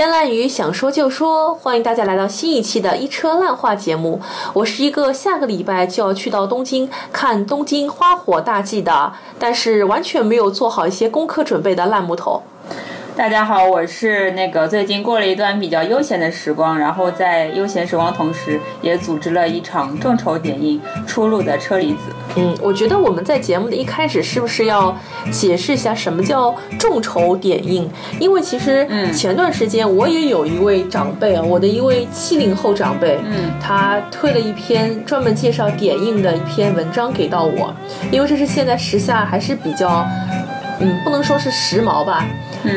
胡言乱语，想说就说，欢迎大家来到新一期的一车烂话节目。我是一个下个礼拜就要去到东京看东京花火大祭的，但是完全没有做好一些功课准备的烂木头。大家好，我是那个最近过了一段比较悠闲的时光，然后在悠闲时光同时，也组织了一场众筹点映出路的车厘子。嗯，我觉得我们在节目的一开始是不是要解释一下什么叫众筹点映？因为其实前段时间我也有一位长辈啊，我的一位七零后长辈，嗯，他推了一篇专门介绍点映的一篇文章给到我，因为这是现在时下还是比较，嗯，不能说是时髦吧。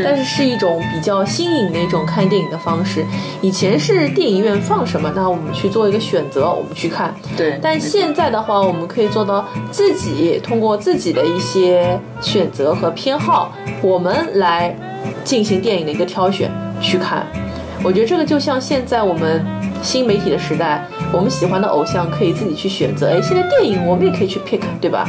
但是是一种比较新颖的一种看电影的方式。以前是电影院放什么，那我们去做一个选择，我们去看。对。但现在的话，我们可以做到自己通过自己的一些选择和偏好，我们来进行电影的一个挑选去看。我觉得这个就像现在我们新媒体的时代，我们喜欢的偶像可以自己去选择。哎，现在电影我们也可以去 pick，对吧？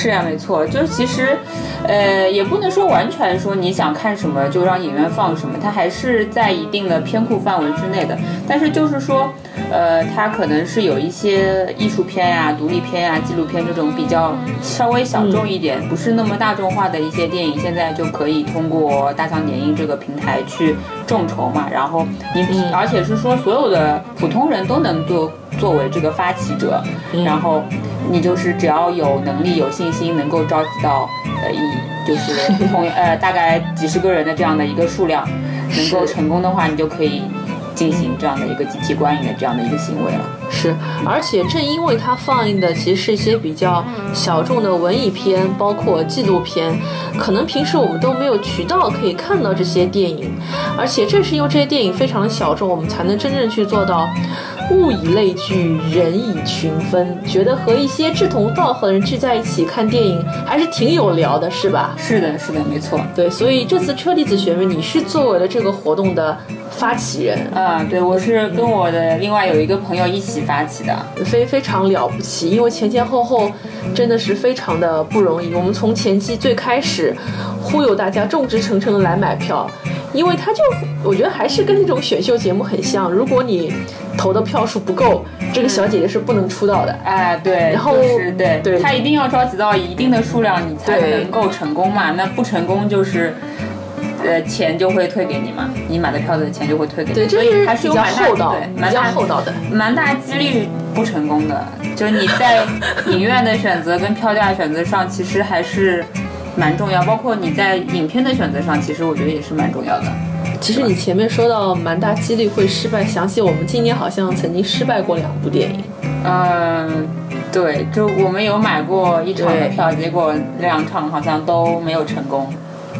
是呀，没错，就是其实，呃，也不能说完全说你想看什么就让影院放什么，它还是在一定的偏库范围之内的。但是就是说，呃，它可能是有一些艺术片呀、独立片呀、纪录片这种比较稍微小众一点、不是那么大众化的一些电影，现在就可以通过大象点映这个平台去众筹嘛。然后你，而且是说所有的普通人都能做作为这个发起者，然后。你就是只要有能力、有信心，能够召集到呃一就是同呃大概几十个人的这样的一个数量，能够成功的话，你就可以进行这样的一个集体观影的这样的一个行为了。是，而且正因为它放映的其实是一些比较小众的文艺片，包括纪录片，可能平时我们都没有渠道可以看到这些电影，而且正是因为这些电影非常的小众，我们才能真正去做到。物以类聚，人以群分，觉得和一些志同道合的人聚在一起看电影还是挺有聊的，是吧？是的，是的，没错。对，所以这次车厘子学妹，你是作为了这个活动的发起人啊？对，我是跟我的另外有一个朋友一起发起的，非非常了不起，因为前前后后真的是非常的不容易。我们从前期最开始忽悠大家众志成城的来买票。因为他就，我觉得还是跟那种选秀节目很像。如果你投的票数不够，这个小姐姐是不能出道的。哎，对，然后是对，对，她一定要召集到一定的数量，你才能够成功嘛。那不成功就是，呃，钱就会退给你嘛，你买的票的钱就会退给你。对，所以还是比较厚道，比较厚道的，蛮大几率不成功的。就是你在影院的选择跟票价选择上，其实还是。蛮重要，包括你在影片的选择上，其实我觉得也是蛮重要的。其实你前面说到蛮大几率会失败，想起我们今年好像曾经失败过两部电影。嗯，对，就我们有买过一场的票，结果两场好像都没有成功。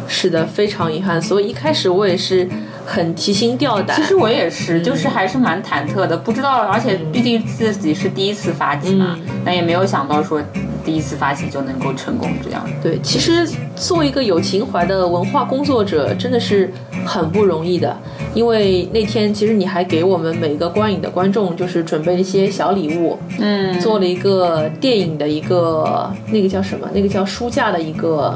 是的，非常遗憾。所以一开始我也是很提心吊胆。其实我也是，就是还是蛮忐忑的，不知道，而且毕竟自己是第一次发起嘛，那也没有想到说。第一次发起就能够成功，这样对。其实做一个有情怀的文化工作者真的是很不容易的，因为那天其实你还给我们每个观影的观众就是准备了一些小礼物，嗯，做了一个电影的一个那个叫什么？那个叫书架的一个。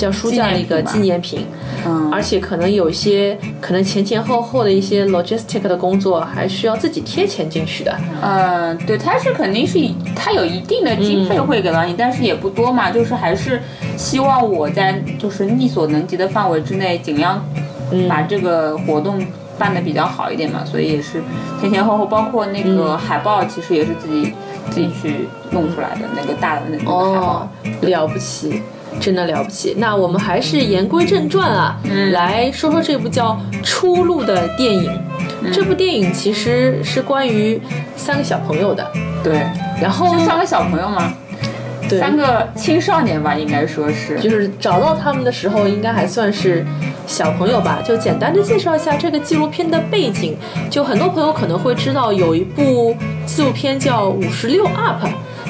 叫书架的一个纪念品，嗯，而且可能有一些可能前前后后的一些 logistic 的工作还需要自己贴钱进去的，嗯，对，他是肯定是他有一定的经费会给到你，但是也不多嘛，就是还是希望我在就是力所能及的范围之内，尽量把这个活动办的比较好一点嘛，所以也是前前后后，包括那个海报，其实也是自己自己去弄出来的那个大的那个海报，了不起。真的了不起，那我们还是言归正传啊，来说说这部叫《出路》的电影。这部电影其实是关于三个小朋友的，对。然后三个小朋友吗？对，三个青少年吧，应该说是。就是找到他们的时候，应该还算是小朋友吧。就简单的介绍一下这个纪录片的背景。就很多朋友可能会知道，有一部纪录片叫《五十六 up》，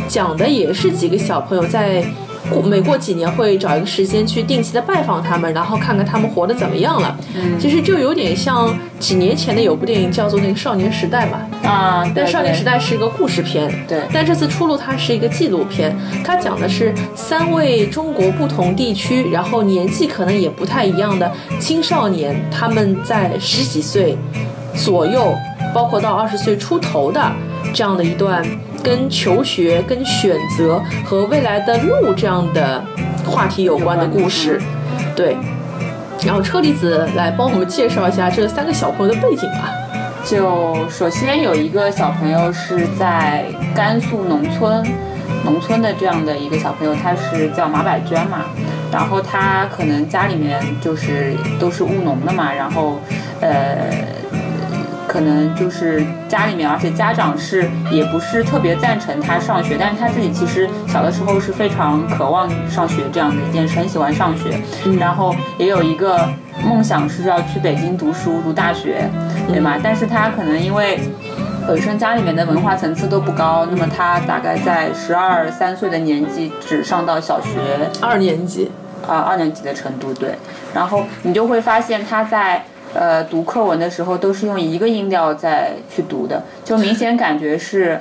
讲的也是几个小朋友在。过每过几年会找一个时间去定期的拜访他们，然后看看他们活得怎么样了。嗯。其实就有点像几年前的有部电影叫做那个《少年时代》嘛，啊，但《少年时代代》是一个故事片，对。但这次出炉它是一个纪录片，它讲的是三位中国不同地区，然后年纪可能也不太一样的青少年，他们在十几岁左右，包括到二十岁出头的这样的一段跟求学、跟选择和未来的路这样的话题有关的故事，对。然后车厘子来帮我们介绍一下这三个小朋友的背景吧。就首先有一个小朋友是在甘肃农村，农村的这样的一个小朋友，他是叫马百娟嘛，然后他可能家里面就是都是务农的嘛，然后呃。可能就是家里面，而且家长是也不是特别赞成他上学，但是他自己其实小的时候是非常渴望上学这样的一件事，很喜欢上学，然后也有一个梦想是要去北京读书读大学，对吗？但是他可能因为本身家里面的文化层次都不高，那么他大概在十二三岁的年纪只上到小学。二年级，啊二年级的程度，对，然后你就会发现他在。呃，读课文的时候都是用一个音调在去读的，就明显感觉是，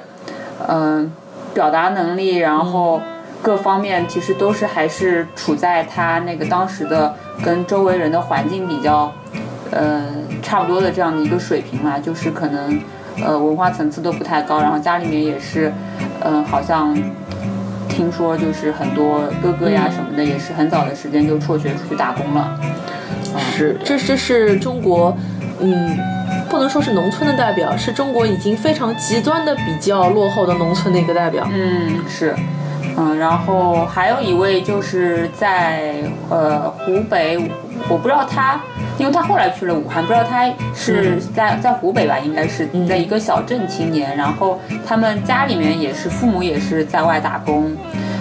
嗯、表达能力，然后各方面其实都是还是处在他那个当时的跟周围人的环境比较，呃，差不多的这样的一个水平嘛，就是可能呃文化层次都不太高，然后家里面也是，嗯、好像听说就是很多哥哥呀什么的，也是很早的时间就辍学出去打工了。是，这这是中国，嗯，不能说是农村的代表，是中国已经非常极端的比较落后的农村的一个代表。嗯，是，嗯，然后还有一位就是在呃湖北，我不知道他，因为他后来去了武汉，不知道他是在在湖北吧，应该是在一个小镇青年，然后他们家里面也是父母也是在外打工。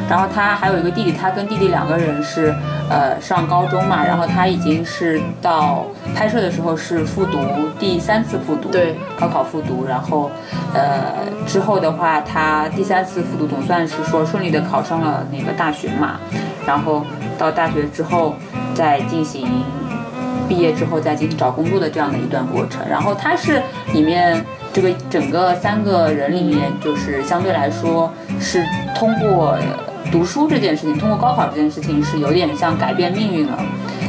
然后他还有一个弟弟，他跟弟弟两个人是呃上高中嘛，然后他已经是到拍摄的时候是复读第三次复读，对，高考复读，然后呃之后的话，他第三次复读总算是说顺利的考上了那个大学嘛，然后到大学之后再进行。毕业之后再进行找工作的这样的一段过程，然后他是里面这个整个三个人里面，就是相对来说是通过读书这件事情，通过高考这件事情是有点像改变命运了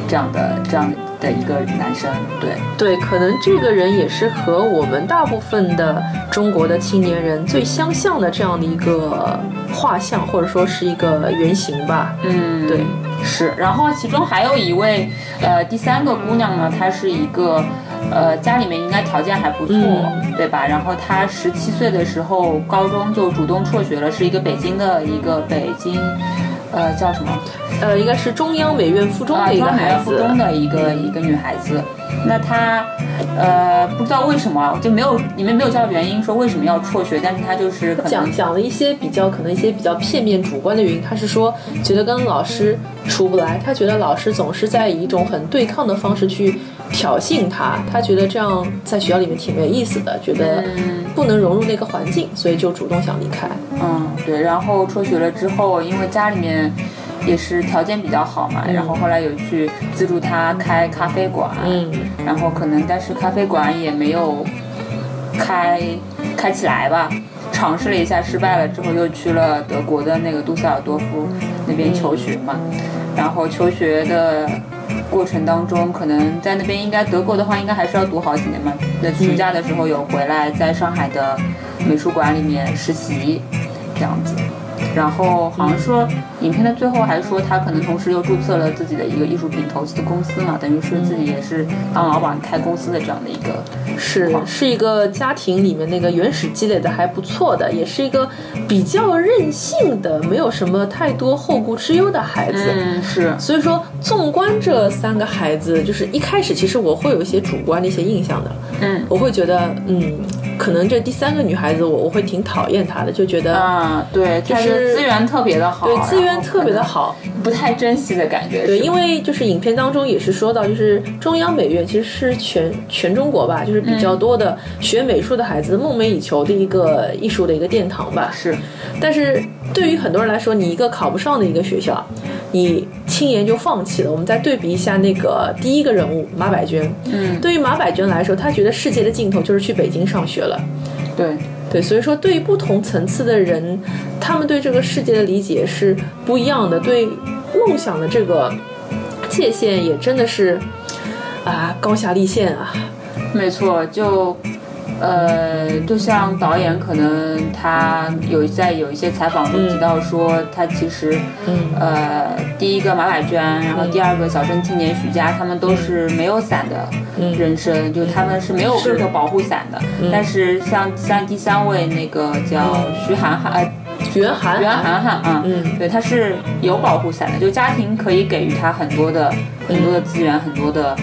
这样的这样的一个男生，对，对，可能这个人也是和我们大部分的中国的青年人最相像的这样的一个画像，或者说是一个原型吧。嗯，对，是。然后其中还有一位，呃，第三个姑娘呢，她是一个，呃，家里面应该条件还不错，嗯对吧？然后她十七岁的时候，高中就主动辍学了，是一个北京的一个北京，呃，叫什么？呃，应该是中央美院附中啊，的一个中美孩子。院附中的一个一个女孩子。那她，呃，不知道为什么就没有你们没有叫原因说为什么要辍学，但是她就是讲讲了一些比较可能一些比较片面主观的原因，她是说觉得跟老师处不来，她觉得老师总是在以一种很对抗的方式去挑衅他，他觉得这样在学校里面挺没意思的，觉得不能融入那个环境，所以就主动想离开。嗯，对，然后辍学了之后，因为家里面也是条件比较好嘛，然后后来有去资助他开咖啡馆，嗯，然后可能但是咖啡馆也没有开开起来吧，尝试了一下失败了之后，又去了德国的那个杜塞尔多夫那边求学嘛，然后求学的。过程当中，可能在那边应该德国的话，应该还是要读好几年嘛。那暑假的时候有回来，在上海的美术馆里面实习，这样子。然后好像说，影片的最后还说他可能同时又注册了自己的一个艺术品投资的公司嘛，等于是自己也是当老板开公司的这样的一个。是是一个家庭里面那个原始积累的还不错的，也是一个比较任性的，没有什么太多后顾之忧的孩子。嗯，是。所以说，纵观这三个孩子，就是一开始其实我会有一些主观的一些印象的，嗯我会觉得，嗯，可能这第三个女孩子我我会挺讨厌她的，就觉得啊，对，就是资源特别的好，对资源特别的好，不太珍惜的感觉。对，因为就是影片当中也是说到，就是中央美院其实是全全中国吧，就是比较多的学美术的孩子梦寐以求的一个艺术的一个殿堂吧。是，但是对于很多人来说，你一个考不上的一个学校，你轻言就放弃了。我们再对比一下那个第一个人物马百娟，嗯，对于马百娟来说，她觉得世界的尽头就是去北京上学了。对对，所以说对于不同层次的人，他们对这个世界的理解是不一样的，对梦想的这个界限也真的是啊高下立现啊。没错，就。呃，就像导演可能他有在有一些采访中提到说，他其实，呃，第一个马百娟，然后第二个小镇青年许佳，他们都是没有伞的人生，就他们是没有任何保护伞的。但是像像第三位那个叫徐涵涵，呃，袁涵袁涵涵。啊，嗯，对，他是有保护伞的，就家庭可以给予他很多的很多的资源，很多的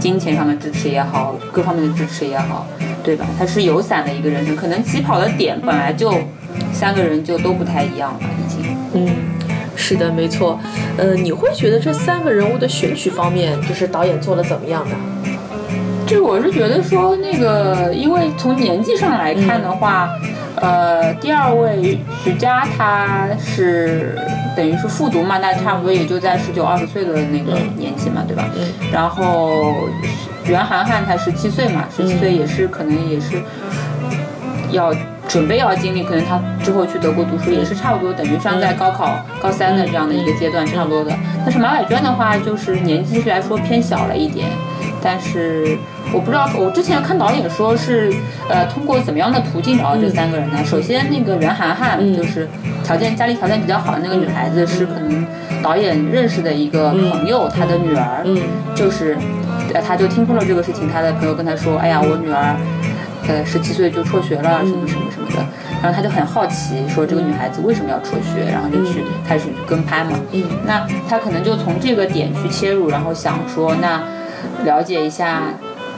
金钱上的支持也好，各方面的支持也好。对吧？他是有伞的一个人生，可能起跑的点本来就三个人就都不太一样了，已经。嗯，是的，没错。呃，你会觉得这三个人物的选取方面，就是导演做的怎么样呢？这我是觉得说，那个因为从年纪上来看的话，呃，第二位徐佳他是等于是复读嘛，那差不多也就在十九二十岁的那个年纪嘛，对吧？嗯。然后。袁涵涵她十七岁嘛，十七岁也是可能也是要准备要经历，可能她之后去德国读书也是差不多，等于像在高考高三的这样的一个阶段差不多的。但是马百娟的话，就是年纪来说偏小了一点，但是我不知道，我之前看导演说是呃通过怎么样的途径找到这三个人呢？首先那个袁涵涵就是条件家里条件比较好的那个女孩子，是可能导演认识的一个朋友，他的女儿，就是。呃，他就听说了这个事情，他的朋友跟他说：“哎呀，我女儿，呃，十七岁就辍学了，什么什么什么的。”然后他就很好奇，说这个女孩子为什么要辍学，然后就去开始跟拍嘛。嗯，那他可能就从这个点去切入，然后想说，那了解一下，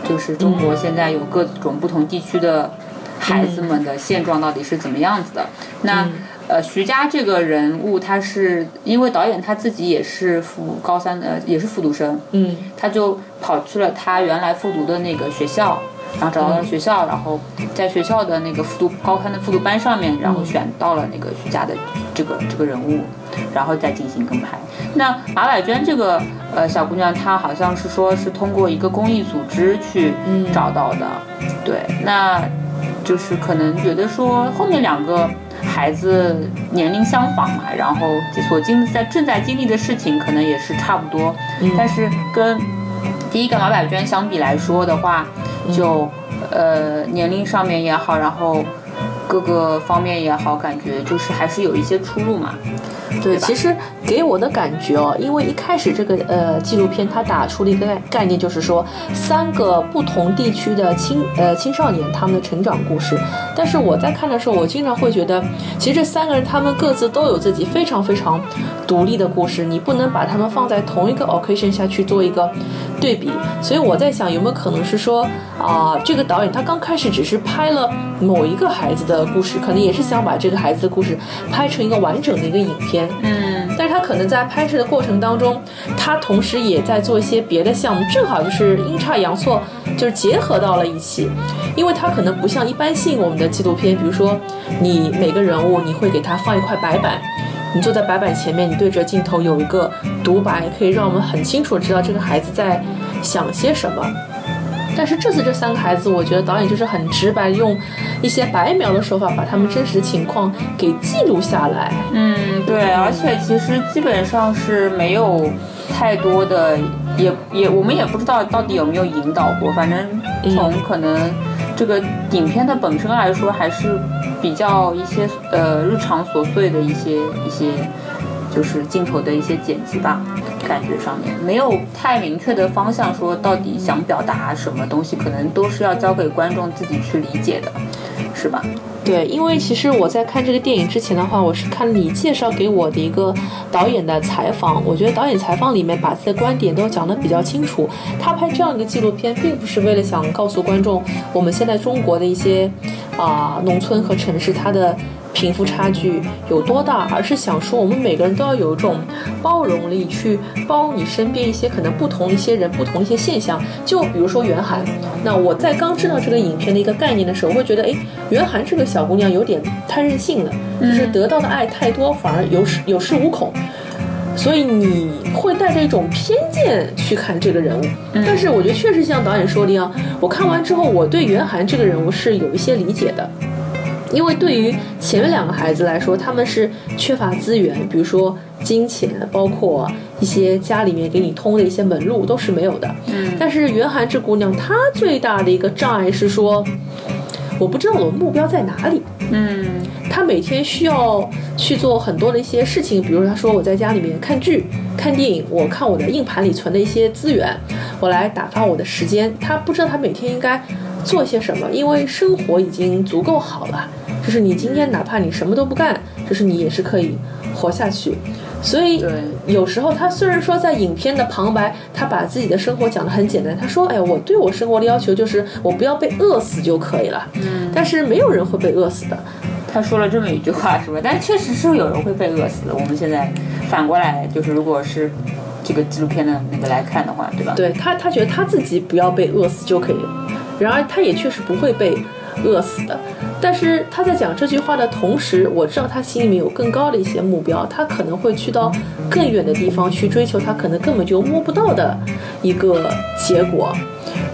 就是中国现在有各种不同地区的孩子们的现状到底是怎么样子的。那。呃，徐佳这个人物，他是因为导演他自己也是复高三的，也是复读生，嗯，他就跑去了他原来复读的那个学校，然后找到了学校，然后在学校的那个复读高三的复读班上面，然后选到了那个徐佳的这个这个人物，然后再进行跟拍。那马百娟这个呃小姑娘，她好像是说是通过一个公益组织去找到的，对，那就是可能觉得说后面两个。孩子年龄相仿嘛，然后所经在正在经历的事情可能也是差不多，但是跟第一个马百娟相比来说的话，就呃年龄上面也好，然后各个方面也好，感觉就是还是有一些出入嘛。对，其实给我的感觉哦，因为一开始这个呃纪录片它打出了一个概概念，就是说三个不同地区的青呃青少年他们的成长故事。但是我在看的时候，我经常会觉得，其实这三个人他们各自都有自己非常非常独立的故事，你不能把他们放在同一个 occasion 下去做一个对比。所以我在想，有没有可能是说啊，这个导演他刚开始只是拍了某一个孩子的故事，可能也是想把这个孩子的故事拍成一个完整的一个影片。嗯，但是他可能在拍摄的过程当中，他同时也在做一些别的项目，正好就是阴差阳错，就是结合到了一起。因为他可能不像一般性我们的纪录片，比如说你每个人物你会给他放一块白板，你坐在白板前面，你对着镜头有一个独白，可以让我们很清楚知道这个孩子在想些什么。但是这次这三个孩子，我觉得导演就是很直白，用一些白描的手法，把他们真实情况给记录下来。嗯，对，而且其实基本上是没有太多的，也也我们也不知道到底有没有引导过。反正从可能这个影片的本身来说，还是比较一些呃日常琐碎的一些一些，就是镜头的一些剪辑吧。感觉上面没有太明确的方向，说到底想表达什么东西，可能都是要交给观众自己去理解的，是吧？对，因为其实我在看这个电影之前的话，我是看你介绍给我的一个导演的采访。我觉得导演采访里面把自己的观点都讲得比较清楚。他拍这样一个纪录片，并不是为了想告诉观众我们现在中国的一些啊、农村和城市它的贫富差距有多大，而是想说我们每个人都要有一种包容力，去包容你身边一些可能不同一些人、不同一些现象。就比如说袁涵，那我在刚知道这个影片的一个概念的时候，我会觉得，哎，袁涵这个小姑娘有点太任性了，就是得到的爱太多，反而有恃有恃无恐。所以你会带着一种偏见去看这个人物，但是我觉得确实像导演说的一样，我看完之后，我对袁涵这个人物是有一些理解的。因为对于前面两个孩子来说，他们是缺乏资源，比如说金钱，包括一些家里面给你通的一些门路都是没有的。嗯但是袁涵这姑娘，她最大的一个障碍是说，我不知道我的目标在哪里。嗯她每天需要去做很多的一些事情，比如她说我在家里面看剧、看电影，我看我的硬盘里存的一些资源，我来打发我的时间。她不知道她每天应该做些什么，因为生活已经足够好了。就是你今天哪怕你什么都不干，就是你也是可以活下去。所以对有时候他虽然说在影片的旁白，他把自己的生活讲得很简单，他说：“哎呀，我对我生活的要求就是我不要被饿死就可以了。”嗯，但是没有人会被饿死的。他说了这么一句话是吧？但确实是有人会被饿死的。我们现在反过来，就是如果是这个纪录片的那个来看的话，对吧？对他，他觉得他自己不要被饿死就可以了。然而，他也确实不会被饿死的。但是他在讲这句话的同时，我知道他心里面有更高的一些目标，他可能会去到更远的地方去追求他可能根本就摸不到的一个结果。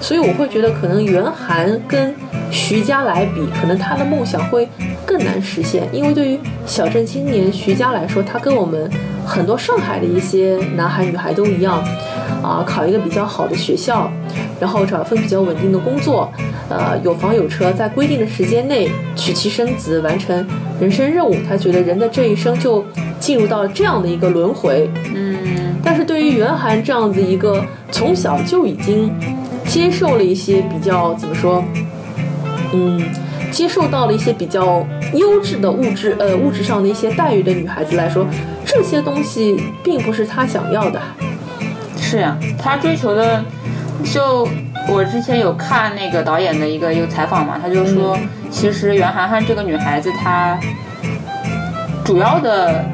所以我会觉得，可能袁涵跟徐佳来比，可能他的梦想会更难实现，因为对于小镇青年徐佳来说，他跟我们很多上海的一些男孩女孩都一样，啊，考一个比较好的学校，然后找一份比较稳定的工作，呃，有房有车，在规定的时间内娶妻生子，完成人生任务。他觉得人的这一生就进入到这样的一个轮回。嗯但是对于袁涵这样子一个从小就已经接受了一些比较怎么说，嗯，接受到了一些比较优质的物质呃物质上的一些待遇的女孩子来说，这些东西并不是她想要的。是呀、她追求的，就我之前有看那个导演的一个一个采访嘛，他就说，其实袁涵涵这个女孩子，她主要的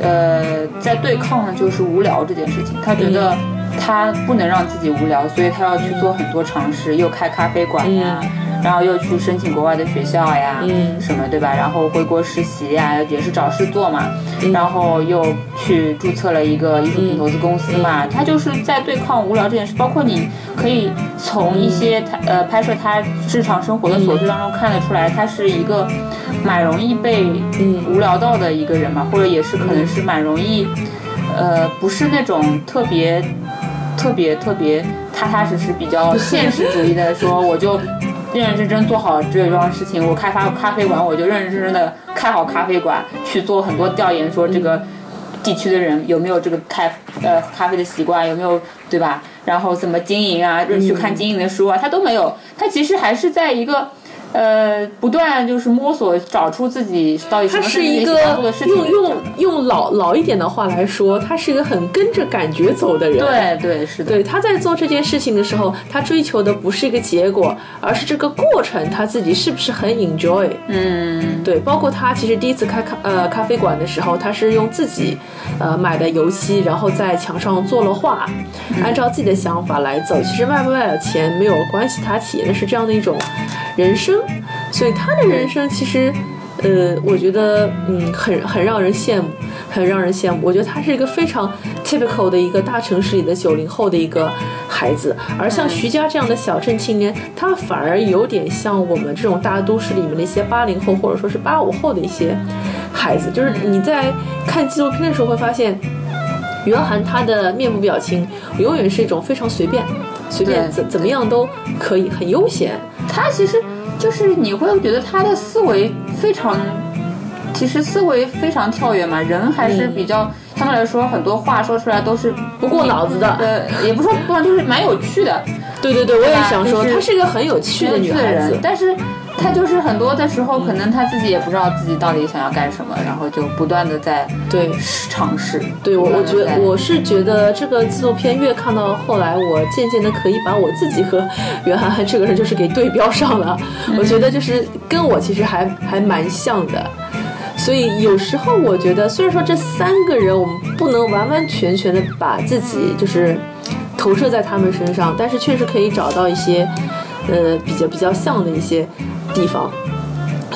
呃在对抗的就是无聊这件事情，她觉得她不能让自己无聊，所以他要去做很多尝试，又开咖啡馆呀。然后又去申请国外的学校呀，嗯什么对吧？然后回国实习呀，也是找事做嘛。然后又去注册了一个艺术品投资公司嘛。他就是在对抗无聊这件事，包括你可以从一些他呃拍摄他日常生活的琐碎当中看得出来，他是一个蛮容易被无聊到的一个人嘛，或者也是可能是蛮容易，呃，不是那种特别特别特别踏踏实实、比较 现实主义的说，我就认认真真做好这桩事情。我开发咖啡馆，我就认认真真的开好咖啡馆，去做很多调研，说这个地区的人有没有这个开呃咖啡的习惯，有没有对吧？然后怎么经营啊，就是去看经营的书啊，他都没有。他其实还是在一个。呃，不断就是摸索，找出自己到底什么是一个想做的事情。用用用老老一点的话来说，他是一个很跟着感觉走的人。对对是的，对，他在做这件事情的时候，他追求的不是一个结果，而是这个过程，他自己是不是很 enjoy？嗯，对，包括他其实第一次开咖呃咖啡馆的时候，他是用自己呃买的油漆，然后在墙上做了画，按照自己的想法来走。其实卖不卖了钱没有关系，他体验的是这样的一种人生，所以他的人生其实。呃，我觉得嗯，很很让人羡慕，很让人羡慕。我觉得他是一个非常 typical 的一个大城市里的九零后的一个孩子，而像徐佳这样的小镇青年，他反而有点像我们这种大都市里面的一些八零后或者说是八五后的一些孩子。就是你在看纪录片的时候会发现，袁涵他的面部表情永远是一种非常随便，随便怎怎么样都可以，很悠闲。他其实就是你会觉得他的思维非常，其实思维非常跳跃嘛，人还是比较。相对来说，很多话说出来都是不过脑子的呃，也不说不过，就是蛮有趣的。对对对，我也想说，就是她是一个很有趣的女孩子人，。但是他就是很多的时候，可能他自己也不知道自己到底想要干什么，然后就不断的在对尝试。对我，我觉得我是觉得这个纪录片越看到后来，我渐渐的可以把我自己和袁涵涵这个人就是给对标上了。我觉得就是跟我其实还还蛮像的。所以有时候我觉得，虽然说这三个人我们不能完完全全的把自己就是投射在他们身上，但是确实可以找到一些呃比较比较像的一些地方。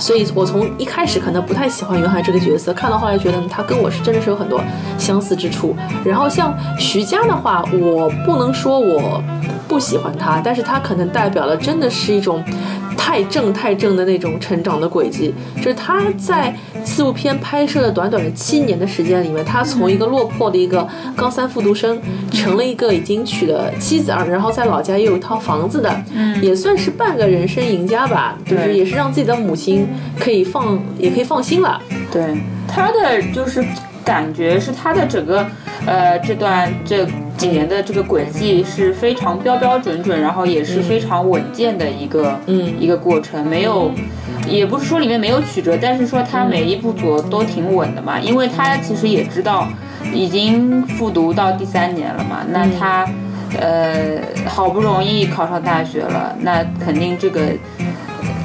所以我从一开始可能不太喜欢袁海这个角色，看到后来觉得他跟我是真的是有很多相似之处。然后像徐佳的话，我不能说我不喜欢他，但是他可能代表了真的是一种太正太正的那种成长的轨迹，就是他在纪录片拍摄的短短的七年的时间里面，他从一个落魄的一个高三复读生，成了一个已经娶了妻子，然后在老家也有一套房子的，也算是半个人生赢家吧，就是也是让自己的母亲可以放，也可以放心了。对他的就是感觉是他的整个呃这段这几年的这个轨迹是非常标标准准，然后也是非常稳健的一个嗯一个过程，没有。也不是说里面没有曲折，但是说他每一步走都挺稳的嘛，因为他其实也知道已经复读到第三年了嘛，那他呃好不容易考上大学了，那肯定这个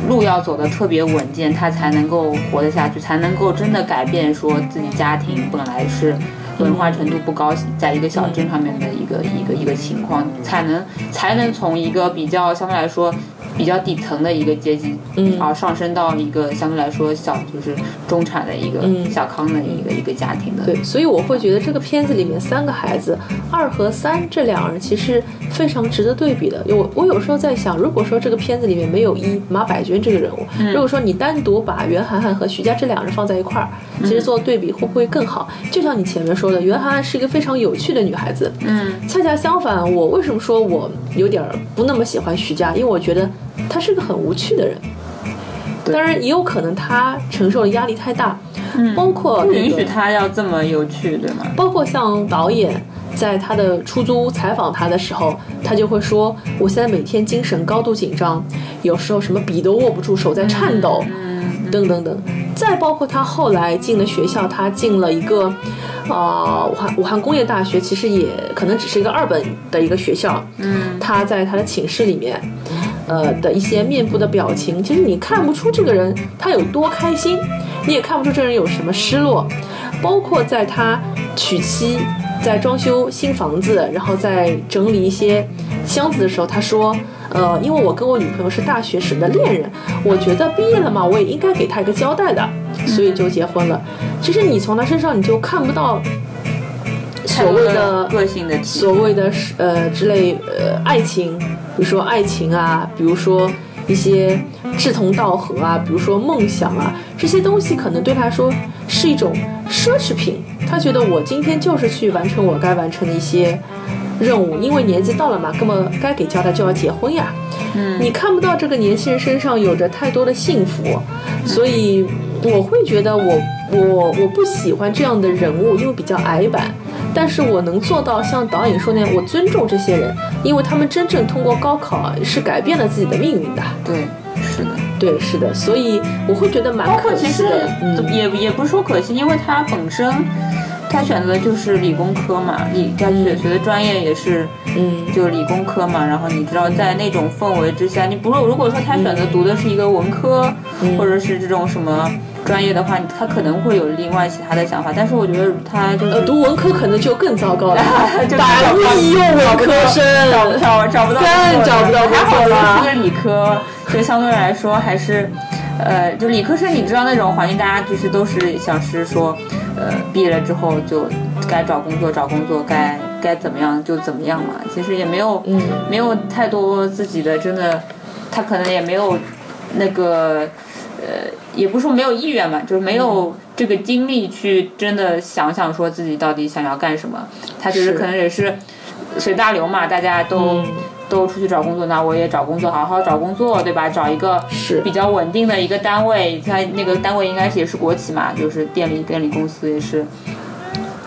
路要走的特别稳健，他才能够活得下去，才能够真的改变说自己家庭本来是文化程度不高，在一个小镇上面的一个一个一个情况，才能才能从一个比较相对来说。比较底层的一个阶级，嗯而上升到一个相对来说小，就是中产的一个嗯小康的一个一个家庭的。对，所以我会觉得这个片子里面三个孩子，二和三这两人其实非常值得对比的。我我有时候在想，如果说这个片子里面没有一马百娟这个人物，如果说你单独把袁涵涵和徐佳这两人放在一块儿，其实做对比会不会更好？就像你前面说的，袁涵涵是一个非常有趣的女孩子，嗯，恰恰相反，我为什么说我有点儿不那么喜欢徐佳？因为我觉得她是个很无趣的人。当然，也有可能她承受的压力太大，嗯，包括、那个、不允许他要这么有趣，对吗？包括像导演在他的出租屋采访他的时候，他就会说：“我现在每天精神高度紧张，有时候什么笔都握不住，手在颤抖，等等等。”再包括他后来进了学校，他进了一个，呃，武汉武汉工业大学，其实也可能只是一个二本的一个学校。嗯，他在他的寝室里面，呃的一些面部的表情，其实你看不出这个人他有多开心，你也看不出这个人有什么失落。包括在他娶妻，在装修新房子，然后在整理一些箱子的时候，他说。呃，因为我跟我女朋友是大学时的恋人，我觉得毕业了嘛，我也应该给她一个交代的，所以就结婚了。其实你从她身上你就看不到所谓的个性的体所谓的是呃之类呃爱情，比如说爱情啊，比如说一些志同道合啊，比如说梦想啊，这些东西可能对他来说是一种奢侈品。他觉得我今天就是去完成我该完成的一些任务，因为年纪到了嘛，根本该给交代就要结婚呀。嗯，你看不到这个年轻人身上有着太多的幸福，所以我会觉得我我我不喜欢这样的人物，因为比较矮板。但是我能做到像导演说那样，我尊重这些人，因为他们真正通过高考是改变了自己的命运的。对，是的。对，是的，所以我会觉得蛮包括其实可惜的。嗯，也也不是说可惜，因为他本身他选择就是理工科嘛，理他学学的专业也是嗯就是理工科嘛。然后你知道在那种氛围之下，你不如如果说他选择读的是一个文科，嗯或者是这种什么。专业的话，他可能会有另外其他的想法，但是我觉得他就是、呃，读文科可能就更糟糕了，就百无一用文科生，找找找不到，更找不到工还好作了是个理科，所以相对来说还是，呃，就理科生，你知道那种环境，大家就是都是想是说，呃，毕业了之后就该找工作找工作，该该怎么样就怎么样嘛。其实也没有，嗯没有太多自己的真的，他可能也没有那个，呃，也不是说没有意愿嘛，就是没有这个精力去真的想想说自己到底想要干什么。他只是是可能也是随大流嘛，大家都、嗯都出去找工作，那我也找工作，好好找工作，对吧？找一个是。比较稳定的一个单位，他那个单位应该是也是国企嘛，就是电力电力公司也是。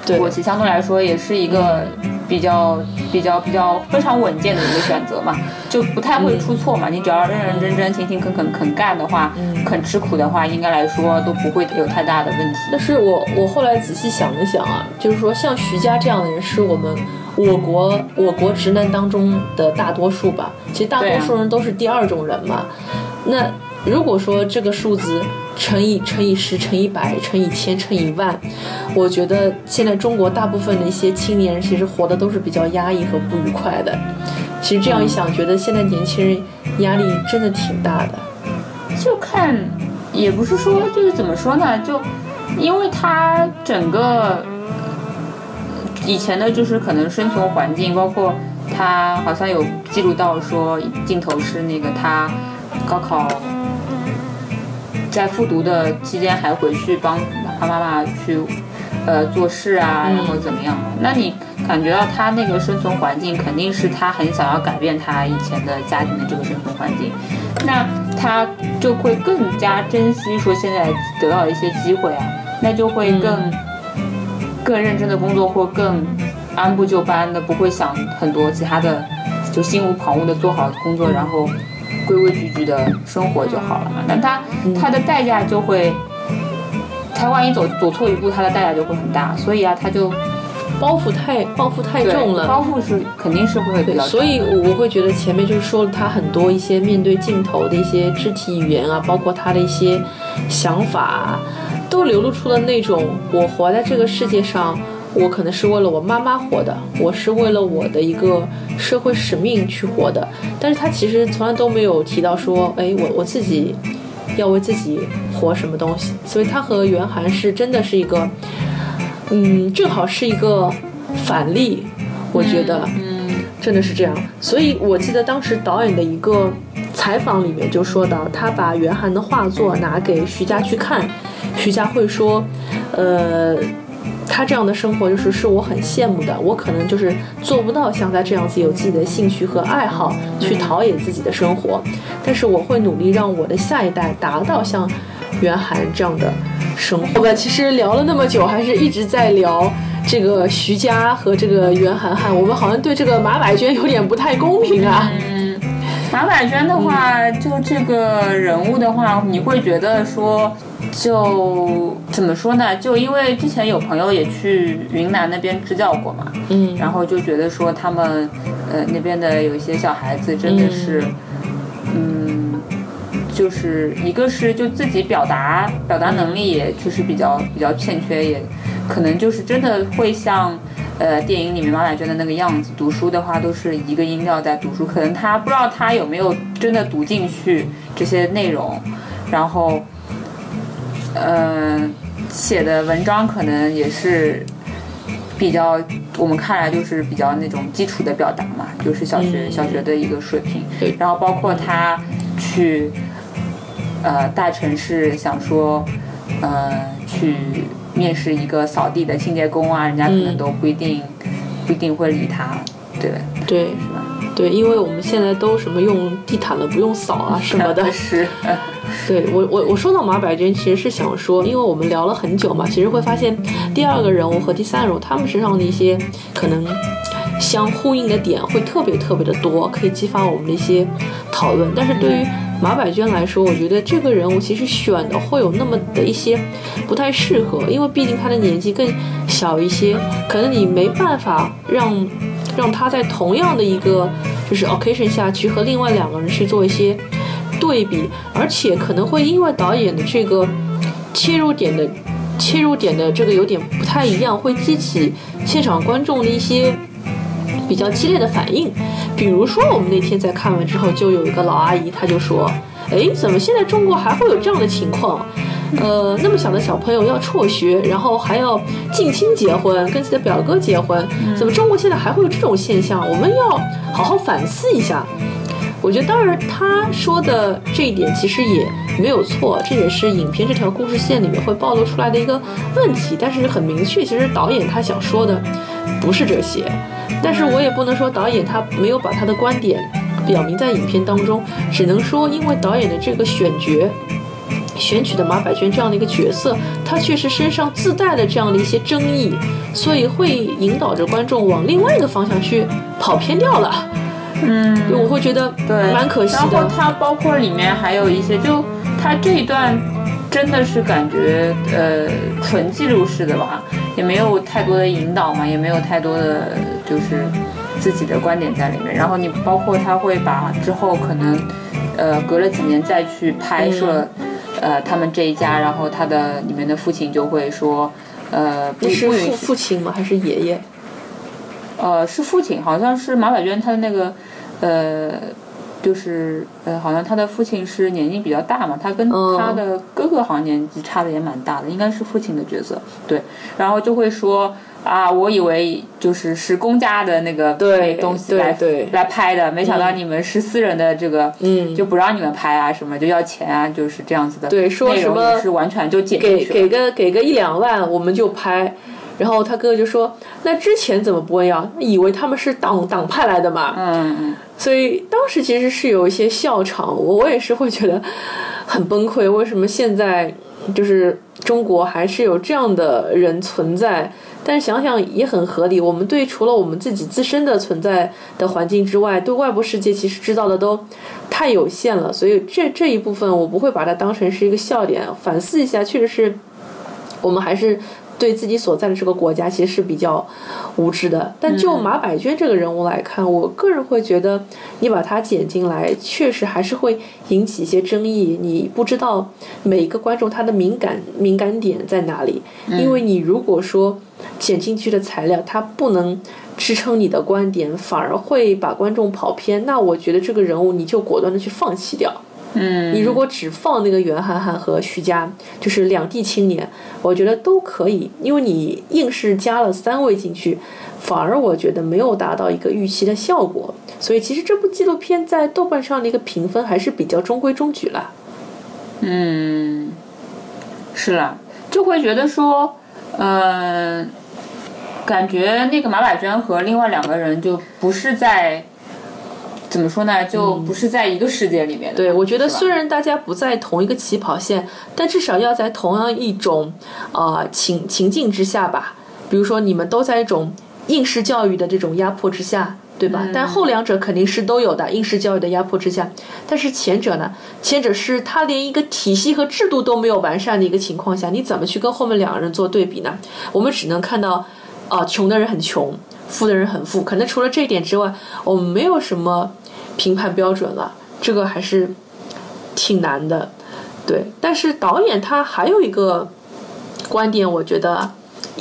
对。国企，相对来说也是一个比较比较比较非常稳健的一个选择嘛，就不太会出错嘛。你只要认认真真、勤勤恳恳、肯干的话，肯吃苦的话，应该来说都不会有太大的问题。但是我我后来仔细想了想啊，就是说像徐佳这样的人，是我们我国我国直男当中的大多数吧。其实大多数人都是第二种人嘛。那如果说这个数字。乘以乘以十乘以百乘以千乘以万，我觉得现在中国大部分的一些青年人其实活的都是比较压抑和不愉快的。其实这样一想，觉得现在年轻人压力真的挺大的。就看，也不是说就是怎么说呢，就因为他整个以前的就是可能生存环境，包括他好像有记录到说镜头是那个他高考。在复读的期间，还回去帮他妈妈去，呃，做事啊，然后怎么样？那你感觉到他那个生存环境，肯定是他很想要改变他以前的家庭的这个生存环境，那他就会更加珍惜说现在得到一些机会啊，那就会更更认真的工作，或更按部就班的，不会想很多其他的，就心无旁骛的做好工作，然后。规规矩矩的生活就好了嘛，那他他的代价就会，他万一走走错一步，他的代价就会很大，所以啊，他就包袱太包袱太重了，包袱是肯定是会比较，所以我会觉得前面就是说了他很多一些面对镜头的一些肢体语言啊，包括他的一些想法，都流露出了那种我活在这个世界上。我可能是为了我妈妈活的，我是为了我的一个社会使命去活的。但是他其实从来都没有提到说，哎，我我自己要为自己活什么东西。所以他和袁涵是真的是一个，嗯，正好是一个反例，我觉得，嗯，真的是这样。所以我记得当时导演的一个采访里面就说到，他把袁涵的画作拿给徐佳去看，徐佳会说，呃。他这样的生活就是是我很羡慕的，我可能就是做不到像他这样子有自己的兴趣和爱好去陶冶自己的生活，但是我会努力让我的下一代达到像袁寒这样的生活。吧，其实聊了那么久，还是一直在聊这个徐佳和这个袁涵涵，我们好像对这个马百娟有点不太公平啊。马百娟的话，就这个人物的话，你会觉得说。就怎么说呢？就因为之前有朋友也去云南那边支教过嘛，嗯，然后就觉得说他们，呃，那边的有一些小孩子真的是，嗯，就是一个是就自己表达表达能力也确实比较比较欠缺，也可能就是真的会像，呃，电影里面马百娟的那个样子，读书的话都是一个音调在读书，可能他不知道他有没有真的读进去这些内容，然后。嗯，写的文章可能也是比较，我们看来就是比较那种基础的表达嘛，就是小学小学的一个水平。对，然后包括他去呃大城市，想说呃去面试一个扫地的清洁工啊，人家可能都不一定不一定会理他，对对是吧？对，因为我们现在都什么用地毯了，不用扫啊 什么的。是。对我我我说到马百娟，其实是想说，因为我们聊了很久嘛，其实会发现第二个人物和第三人物他们身上的一些可能相呼应的点会特别特别的多，可以激发我们的一些讨论。但是对于马百娟来说，我觉得这个人物其实选的会有那么的一些不太适合，因为毕竟他的年纪更小一些，可能你没办法让让他在同样的一个就是 occasion 下去和另外两个人去做一些。对比，而且可能会因为导演的这个切入点的切入点的这个有点不太一样，会激起现场观众的一些比较激烈的反应。比如说，我们那天在看完之后，就有一个老阿姨，她就说：“哎，怎么现在中国还会有这样的情况？呃，那么小的小朋友要辍学，然后还要近亲结婚，跟自己的表哥结婚，怎么中国现在还会有这种现象？我们要好好反思一下。”我觉得，当然，他说的这一点其实也没有错，这也是影片这条故事线里面会暴露出来的一个问题。但是很明确，其实导演他想说的不是这些。但是我也不能说导演他没有把他的观点表明在影片当中，只能说因为导演的这个选角选取的马百娟这样的一个角色，她确实身上自带的这样的一些争议，所以会引导着观众往另外一个方向去跑偏掉了。嗯，我会觉得对，蛮可惜然后的。它包括里面还有一些，就它这一段真的是感觉呃纯记录式的吧，也没有太多的引导嘛，也没有太多的就是自己的观点在里面。然后你包括他会把之后可能呃隔了几年再去拍摄。嗯呃，他们这一家，然后他的里面的父亲就会说，呃，不是父父亲吗？还是爷爷？呃，是父亲，好像是马百娟她的那个，呃，就是呃，好像他的父亲是年纪比较大嘛，他跟嗯。他的哥哥好像年纪差的也蛮大的，应该是父亲的角色，对，然后就会说啊，我以为就是是公家的那个对东西来对对。来拍的，没想到你们是私人的这个，嗯。就不让你们拍啊，什么就要钱啊，就是这样子的，对说什么也是完全就给给，个给个一两万，我们就拍。然后他哥哥就说：“那之前怎么不问呀？以为他们是党党派来的嘛。”嗯嗯。所以当时其实是有一些笑场，我我也是会觉得很崩溃。为什么现在就是中国还是有这样的人存在？但是想想也很合理。我们对除了我们自己自身的存在的环境之外，对外部世界其实知道的都太有限了。所以这这一部分我不会把它当成是一个笑点。反思一下，确实是我们还是。对自己所在的这个国家其实是比较无知的，但就马百娟这个人物来看，我个人会觉得你把她剪进来，确实还是会引起一些争议。你不知道每一个观众他的敏感敏感点在哪里，因为你如果说剪进去的材料它不能支撑你的观点，反而会把观众跑偏，那我觉得这个人物你就果断的去放弃掉。嗯，你如果只放那个袁涵涵和徐佳，就是两地青年，我觉得都可以，因为你硬是加了三位进去，反而我觉得没有达到一个预期的效果。所以其实这部纪录片在豆瓣上的一个评分还是比较中规中矩啦。嗯，是啦，就会觉得说，嗯、感觉那个马百娟和另外两个人就不是在。怎么说呢？就不是在一个世界里面的。对，我觉得虽然大家不在同一个起跑线，但至少要在同样一种呃情情境之下吧。比如说，你们都在一种应试教育的这种压迫之下，对吧？但后两者肯定是都有的，应试教育的压迫之下。但是前者呢，前者是他连一个体系和制度都没有完善的一个情况下，你怎么去跟后面两个人做对比呢？我们只能看到，啊、穷的人很穷，富的人很富。可能除了这一点之外，我们没有什么评判标准了。这个还是挺难的，对。但是导演他还有一个观点，我觉得，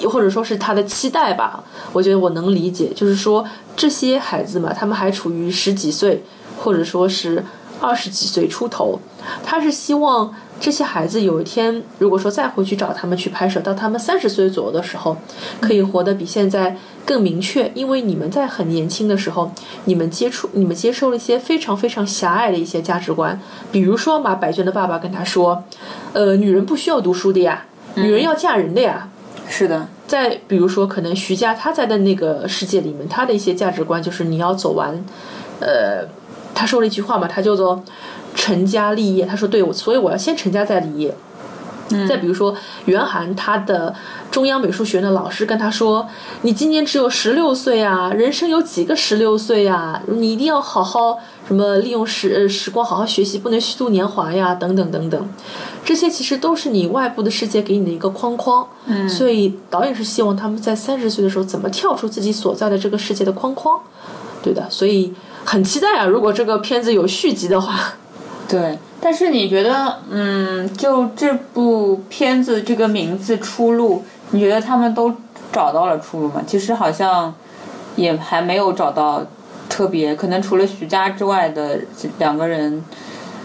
或者说是他的期待吧，我觉得我能理解，就是说这些孩子嘛，他们还处于十几岁，或者说是二十几岁出头，他是希望这些孩子有一天，如果说再回去找他们去拍摄，到他们三十岁左右的时候，可以活得比现在更明确，因为你们在很年轻的时候，你们接触、你们接受了一些非常非常狭隘的一些价值观，比如说马百娟的爸爸跟他说，呃，女人不需要读书的呀，女人要嫁人的呀。是的，再比如说，可能徐佳她在的那个世界里面，她的一些价值观就是你要走完，呃，她说了一句话嘛，她叫做成家立业。他说对，我所以我要先成家再立业。再比如说，袁涵他的中央美术学院的老师跟他说：“你今年只有十六岁啊，人生有几个十六岁呀？你一定要好好什么利用时呃时光好好学习，不能虚度年华呀，等等等等。这些其实都是你外部的世界给你的一个框框。嗯，所以导演是希望他们在三十岁的时候怎么跳出自己所在的这个世界的框框。对的，所以很期待啊，如果这个片子有续集的话。对。但是你觉得，嗯，就这部片子这个名字出路，你觉得他们都找到了出路吗？其实好像也还没有找到特别，可能除了徐佳之外的两个人，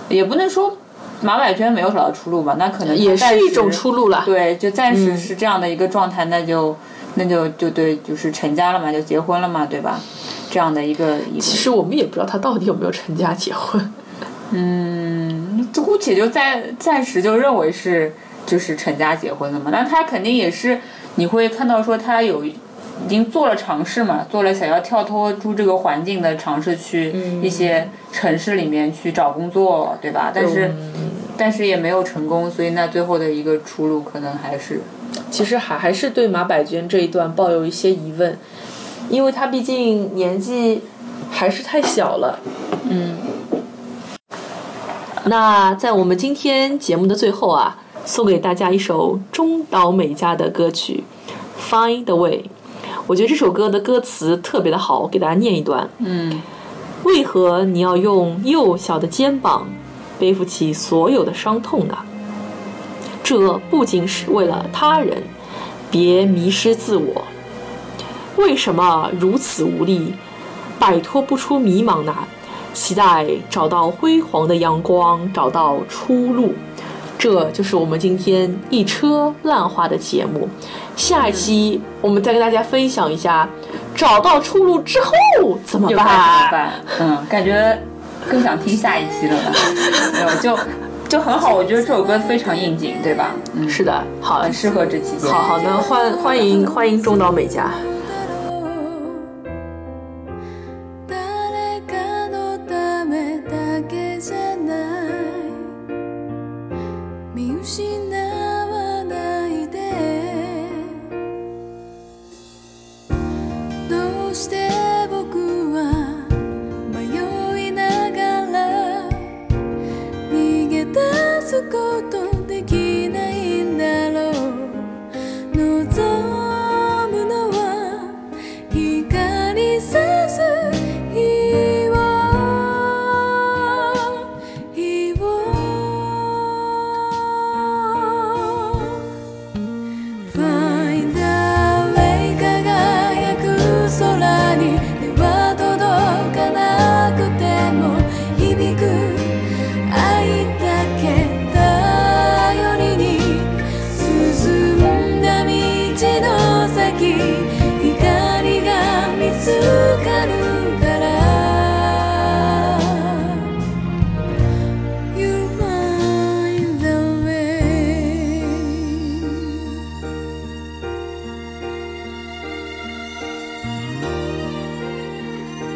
也不能说马百娟没有找到出路吧，那可能也是一种出路了。对，就暂时是这样的一个状态，那就那就就对，就是成家了嘛，就结婚了嘛，对吧？这样的一个一个，其实我们也不知道他到底有没有成家结婚。嗯，姑且就暂暂时就认为是就是成家结婚了嘛。那他肯定也是，你会看到说他有已经做了尝试嘛，做了想要跳脱出这个环境的尝试，去一些城市里面去找工作，对吧？但是但是也没有成功，所以那最后的一个出路可能还是，其实还还是对马百娟这一段抱有一些疑问，因为她毕竟年纪还是太小了。嗯。那在我们今天节目的最后啊，送给大家一首中岛美嘉的歌曲《Find the Way》。我觉得这首歌的歌词特别的好，我给大家念一段。嗯。为何你要用幼小的肩膀背负起所有的伤痛呢？这不仅是为了他人，别迷失自我。为什么如此无力，摆脱不出迷茫呢？期待找到辉煌的阳光，找到出路。这就是我们今天一车烂花的节目。下一期我们再跟大家分享一下，找到出路之后怎么办？怎么办？嗯，感觉更想听下一期了。没有，就就很好。我觉得这首歌非常应景，对吧？嗯，是的，好，很适合这期节目。好好的，欢欢迎欢迎中岛美嘉。心的。